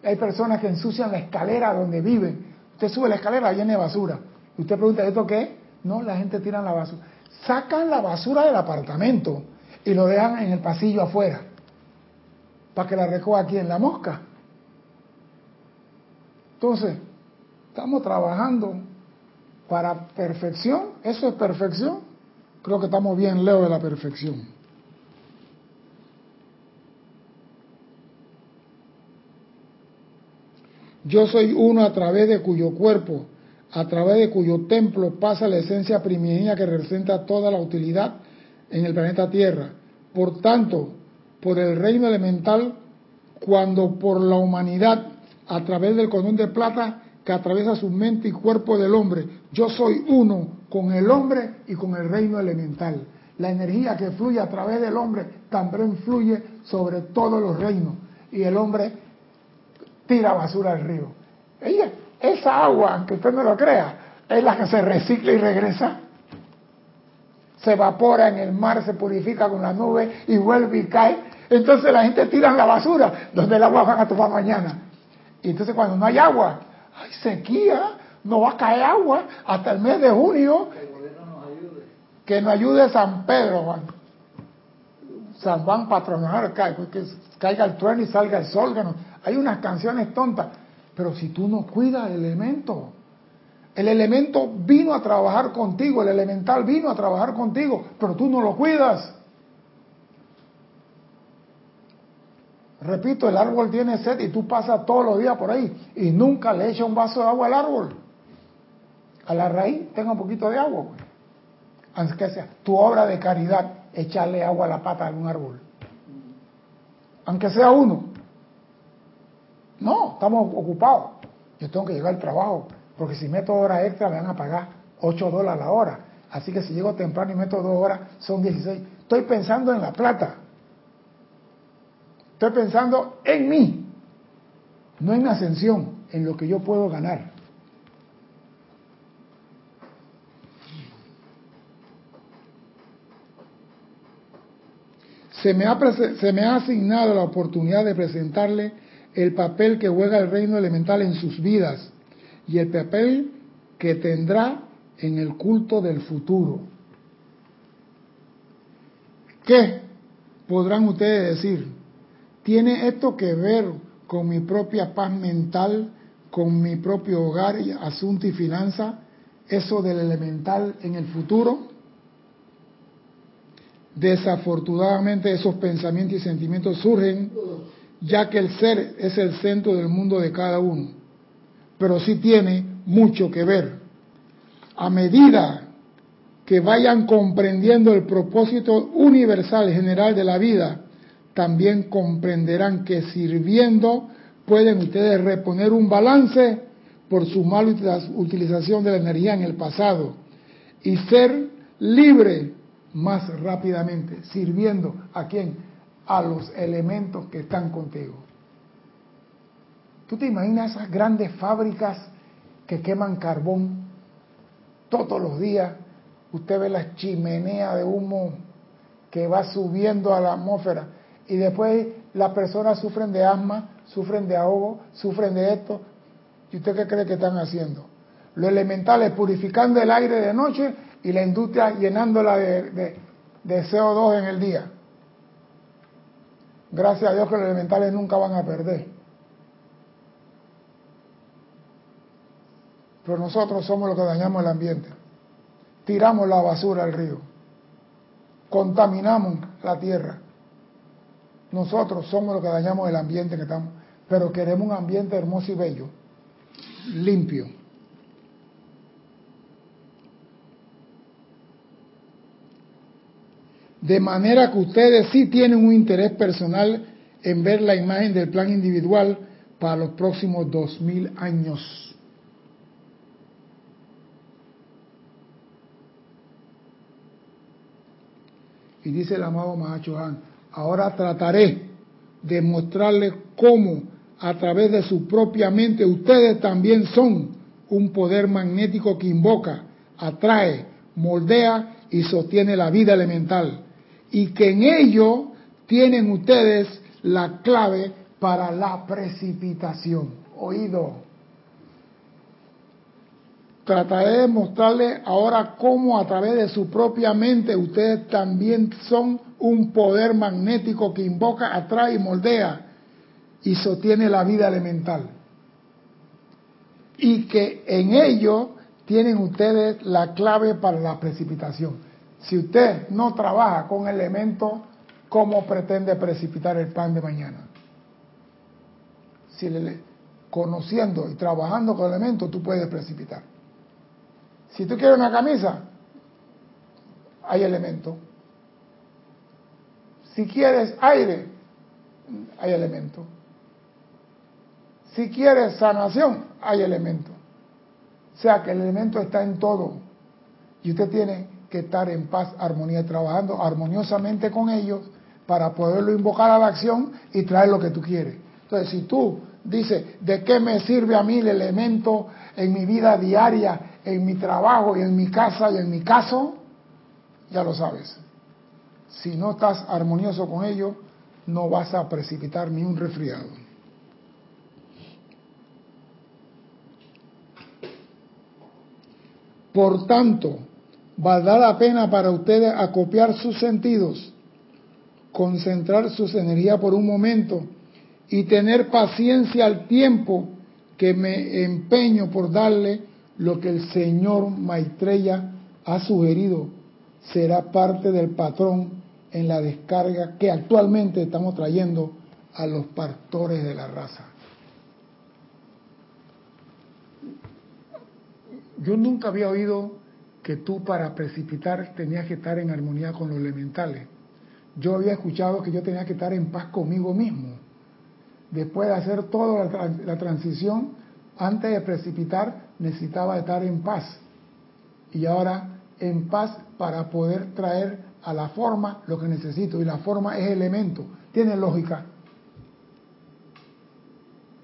Hay personas que ensucian la escalera donde viven. Usted sube la escalera, llena de basura. Y usted pregunta, ¿esto qué? No, la gente tira la basura. Sacan la basura del apartamento y lo dejan en el pasillo afuera. Para que la recoja aquí en la mosca. Entonces, estamos trabajando para perfección. ¿Eso es perfección? Creo que estamos bien lejos de la perfección. Yo soy uno a través de cuyo cuerpo, a través de cuyo templo pasa la esencia primigenia que representa toda la utilidad en el planeta Tierra. Por tanto, por el reino elemental, cuando por la humanidad, a través del cordón de plata que atraviesa su mente y cuerpo del hombre, yo soy uno con el hombre y con el reino elemental. La energía que fluye a través del hombre también fluye sobre todos los reinos. Y el hombre tira basura al río. Ella, esa agua, aunque usted no lo crea, es la que se recicla y regresa. Se evapora en el mar, se purifica con la nube y vuelve y cae. Entonces la gente tira la basura donde el agua van a tomar mañana. Y entonces cuando no hay agua, hay sequía, no va a caer agua hasta el mes de junio. Que nos ayude San Pedro, Juan. San Juan patronal, que caiga el trueno y salga el sol. Que hay unas canciones tontas, pero si tú no cuidas el elemento, el elemento vino a trabajar contigo, el elemental vino a trabajar contigo, pero tú no lo cuidas. Repito, el árbol tiene sed y tú pasas todos los días por ahí y nunca le echas un vaso de agua al árbol. A la raíz tenga un poquito de agua. Pues. Aunque sea tu obra de caridad, echarle agua a la pata de algún árbol. Aunque sea uno. No, estamos ocupados. Yo tengo que llegar al trabajo, porque si meto horas extra me van a pagar 8 dólares la hora. Así que si llego temprano y meto dos horas, son 16. Estoy pensando en la plata. Estoy pensando en mí, no en ascensión, en lo que yo puedo ganar. Se me, ha, se me ha asignado la oportunidad de presentarle el papel que juega el reino elemental en sus vidas y el papel que tendrá en el culto del futuro. ¿Qué podrán ustedes decir? ¿Tiene esto que ver con mi propia paz mental, con mi propio hogar, asunto y finanza? ¿Eso del elemental en el futuro? Desafortunadamente esos pensamientos y sentimientos surgen ya que el ser es el centro del mundo de cada uno, pero sí tiene mucho que ver. A medida que vayan comprendiendo el propósito universal general de la vida, también comprenderán que sirviendo pueden ustedes reponer un balance por su mala utilización de la energía en el pasado y ser libre más rápidamente, sirviendo a quien a los elementos que están contigo. ¿Tú te imaginas esas grandes fábricas que queman carbón todos los días? Usted ve la chimenea de humo que va subiendo a la atmósfera y después las personas sufren de asma, sufren de ahogo, sufren de esto. ¿Y usted qué cree que están haciendo? Los elementales purificando el aire de noche y la industria llenándola de, de CO2 en el día. Gracias a Dios que los elementales nunca van a perder. Pero nosotros somos los que dañamos el ambiente. Tiramos la basura al río. Contaminamos la tierra. Nosotros somos los que dañamos el ambiente que estamos. Pero queremos un ambiente hermoso y bello. Limpio. De manera que ustedes sí tienen un interés personal en ver la imagen del plan individual para los próximos dos mil años. Y dice el amado Mahacho ahora trataré de mostrarles cómo a través de su propia mente ustedes también son un poder magnético que invoca, atrae, moldea y sostiene la vida elemental. Y que en ello tienen ustedes la clave para la precipitación. Oído trataré de mostrarles ahora cómo a través de su propia mente ustedes también son un poder magnético que invoca, atrae y moldea y sostiene la vida elemental. Y que en ello tienen ustedes la clave para la precipitación. Si usted no trabaja con elementos, ¿cómo pretende precipitar el pan de mañana? Si le, conociendo y trabajando con elementos, tú puedes precipitar. Si tú quieres una camisa, hay elemento. Si quieres aire, hay elemento. Si quieres sanación, hay elemento. O sea que el elemento está en todo. Y usted tiene que estar en paz, armonía, trabajando armoniosamente con ellos para poderlo invocar a la acción y traer lo que tú quieres. Entonces, si tú dices, ¿de qué me sirve a mí el elemento en mi vida diaria en mi trabajo y en mi casa y en mi caso, ya lo sabes. Si no estás armonioso con ello, no vas a precipitar ni un resfriado. Por tanto, valdrá la pena para ustedes acopiar sus sentidos, concentrar sus energías por un momento y tener paciencia al tiempo que me empeño por darle lo que el señor Maitreya ha sugerido será parte del patrón en la descarga que actualmente estamos trayendo a los pastores de la raza. Yo nunca había oído que tú para precipitar tenías que estar en armonía con los elementales. Yo había escuchado que yo tenía que estar en paz conmigo mismo. Después de hacer toda la, transición, antes de precipitar, necesitaba estar en paz. Y ahora en paz para poder traer a la forma lo que necesito. Y la forma es elemento. Tiene lógica.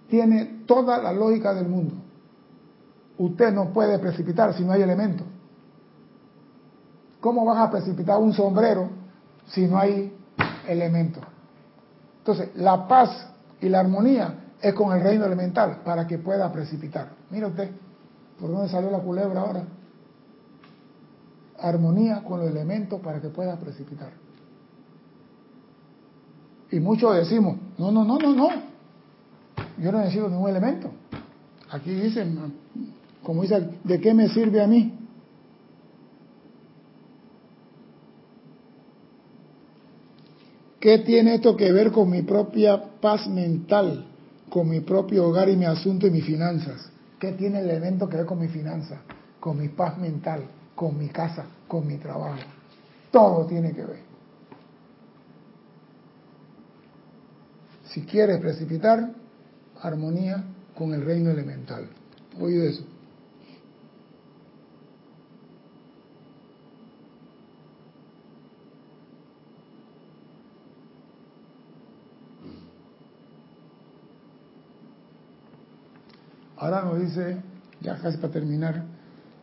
Tiene toda la lógica del mundo. Usted no puede precipitar si no hay elemento. ¿Cómo vas a precipitar un sombrero si no hay elemento? Entonces, la paz y la armonía es con el reino elemental para que pueda precipitar. Mira usted. ¿Por dónde salió la culebra ahora? Armonía con los elementos para que pueda precipitar. Y muchos decimos, no, no, no, no, no. Yo no necesito ningún elemento. Aquí dicen, como dice, ¿de qué me sirve a mí? ¿Qué tiene esto que ver con mi propia paz mental, con mi propio hogar y mi asunto y mis finanzas? ¿Qué tiene el elemento que ver con mi finanza, con mi paz mental, con mi casa, con mi trabajo? Todo tiene que ver. Si quieres precipitar, armonía con el reino elemental. Oído eso. Ahora nos dice, ya casi para terminar,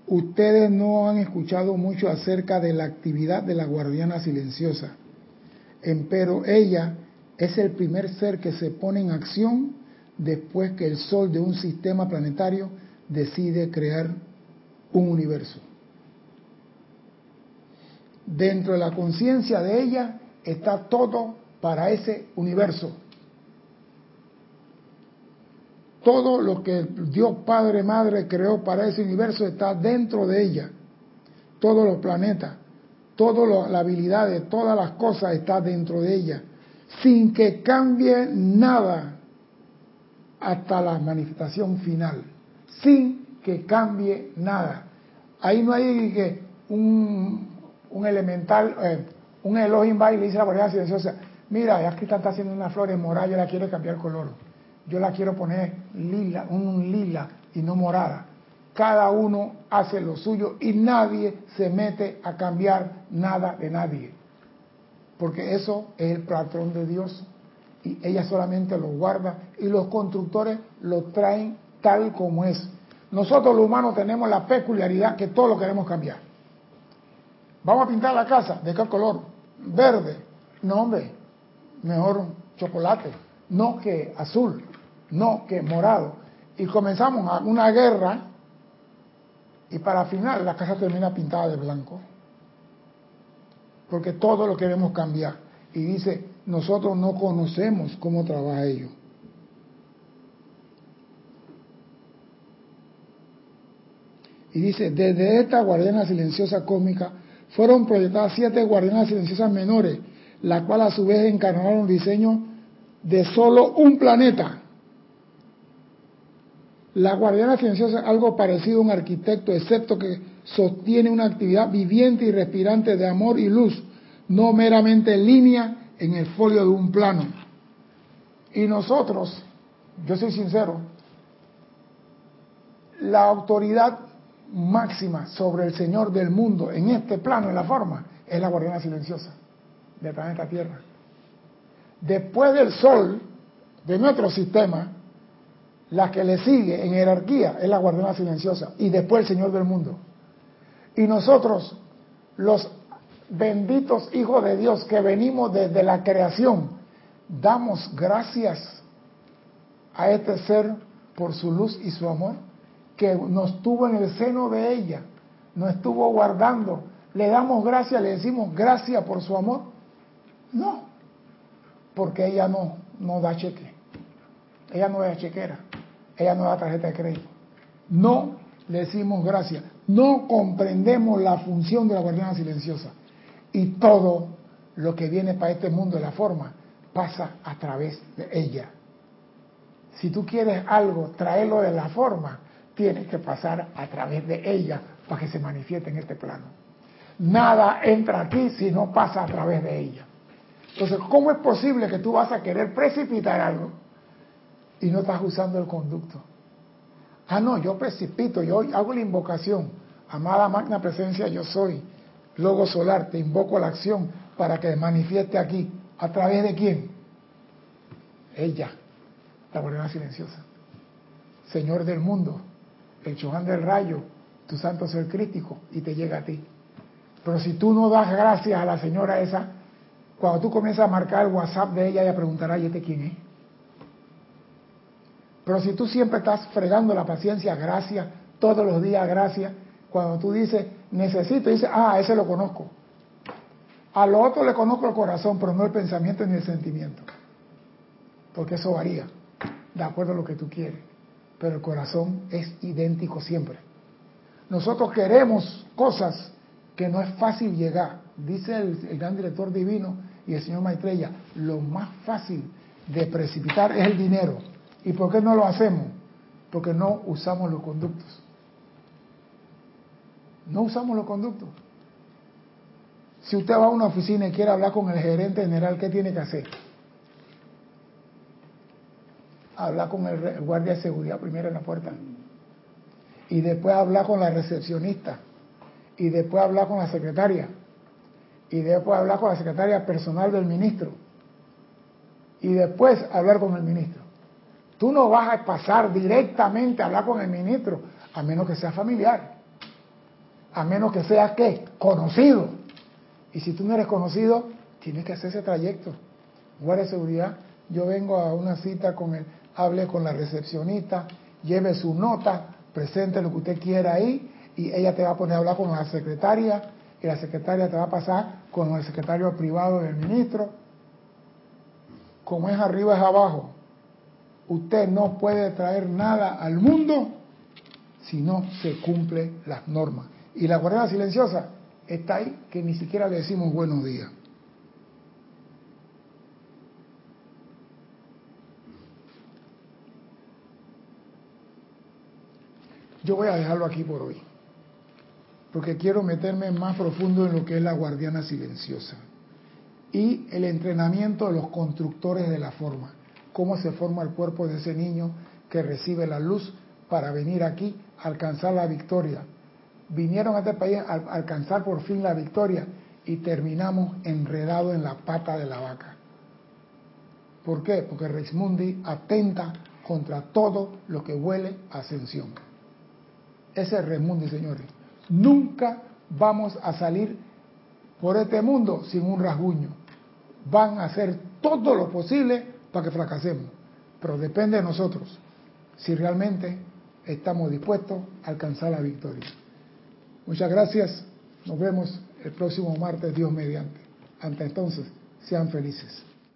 ustedes no han escuchado mucho acerca de la actividad de la guardiana silenciosa, empero ella es el primer ser que se pone en acción después que el Sol de un sistema planetario decide crear un universo. Dentro de la conciencia de ella está todo para ese universo. Todo lo que Dios Padre Madre creó para ese universo está dentro de ella. Todos los planetas, todas las habilidades, todas las cosas están dentro de ella. Sin que cambie nada hasta la manifestación final. Sin que cambie nada. Ahí no hay que un, un elemental, eh, un Elohim va y le dice a la guardia silenciosa, mira, aquí está haciendo una flor morada, yo la quiero cambiar color. Yo la quiero poner lila, un lila y no morada. Cada uno hace lo suyo y nadie se mete a cambiar nada de nadie. Porque eso es el patrón de Dios y ella solamente lo guarda y los constructores lo traen tal como es. Nosotros los humanos tenemos la peculiaridad que todo lo queremos cambiar. Vamos a pintar la casa, ¿de qué color? Verde. No, hombre, mejor chocolate. No que azul, no que morado. Y comenzamos una guerra y para final la casa termina pintada de blanco. Porque todo lo queremos cambiar. Y dice, nosotros no conocemos cómo trabaja ello. Y dice, desde esta guardiana silenciosa cósmica fueron proyectadas siete guardianas silenciosas menores, la cual a su vez encarnaron un diseño de solo un planeta. La guardiana silenciosa es algo parecido a un arquitecto, excepto que sostiene una actividad viviente y respirante de amor y luz, no meramente en línea en el folio de un plano. Y nosotros, yo soy sincero, la autoridad máxima sobre el Señor del mundo en este plano, en la forma, es la guardiana silenciosa del planeta Tierra. Después del Sol, de nuestro sistema, la que le sigue en jerarquía es la guardiana silenciosa y después el Señor del mundo. Y nosotros, los benditos hijos de Dios que venimos desde la creación, damos gracias a este ser por su luz y su amor que nos tuvo en el seno de ella, nos estuvo guardando. Le damos gracias, le decimos gracias por su amor. No, porque ella no, no da cheque. Ella no da chequera. Ella no da tarjeta de crédito. No le decimos gracias. No comprendemos la función de la guardiana silenciosa. Y todo lo que viene para este mundo de la forma pasa a través de ella. Si tú quieres algo, traerlo de la forma, tiene que pasar a través de ella para que se manifieste en este plano. Nada entra aquí si no pasa a través de ella. Entonces, ¿cómo es posible que tú vas a querer precipitar algo y no estás usando el conducto? Ah, no, yo precipito, yo hago la invocación. Amada magna presencia, yo soy. Logo solar, te invoco la acción para que manifieste aquí. ¿A través de quién? Ella, la guardiana silenciosa. Señor del mundo, el Chohan del rayo, tu santo ser crítico, y te llega a ti. Pero si tú no das gracias a la señora esa, cuando tú comienzas a marcar el WhatsApp de ella, ella preguntará, ¿y este quién es? Pero si tú siempre estás fregando la paciencia, gracias, todos los días, gracias, cuando tú dices, necesito, dices, ah, ese lo conozco. A lo otro le conozco el corazón, pero no el pensamiento ni el sentimiento. Porque eso varía, de acuerdo a lo que tú quieres pero el corazón es idéntico siempre. Nosotros queremos cosas que no es fácil llegar. Dice el, gran director divino y el señor Maitreya, lo más fácil de precipitar es el dinero. ¿Y por qué no lo hacemos? Porque no usamos los conductos. No usamos los conductos. Si usted va a una oficina y quiere hablar con el gerente general, ¿qué tiene que hacer? hablar con el, guardia de seguridad primero en la puerta. Y después hablar con la recepcionista. Y después hablar con la secretaria. Y después hablar con la secretaria personal del ministro. Y después hablar con el ministro. Tú no vas a pasar directamente a hablar con el ministro, a menos que sea familiar. A menos que sea, ¿qué? Conocido. Y si tú no eres conocido, tienes que hacer ese trayecto. guardia de seguridad, yo vengo a una cita con él, hable con la recepcionista, lleve su nota, presente lo que usted quiera ahí y ella te va a poner a hablar con la secretaria y la secretaria te va a pasar con el secretario privado del ministro. Como es arriba es abajo. Usted no puede traer nada al mundo si no se cumple las normas. Y la guardia silenciosa está ahí que ni siquiera le decimos buenos días. Yo voy a dejarlo aquí por hoy, porque quiero meterme más profundo en lo que es la guardiana silenciosa y el entrenamiento de los constructores de la forma, cómo se forma el cuerpo de ese niño que recibe la luz para venir aquí a alcanzar la victoria. Vinieron a este país a alcanzar por fin la victoria y terminamos enredados en la pata de la vaca. ¿Por qué? Porque Mundi atenta contra todo lo que huele a ascensión. Ese es Reismundi, señores. Nunca vamos a salir por este mundo sin un rasguño. Van a hacer todo lo posible para que fracasemos. Pero depende de nosotros si realmente estamos dispuestos a alcanzar la victoria. Muchas gracias. Nos vemos el próximo martes, Dios mediante. Hasta entonces, sean felices.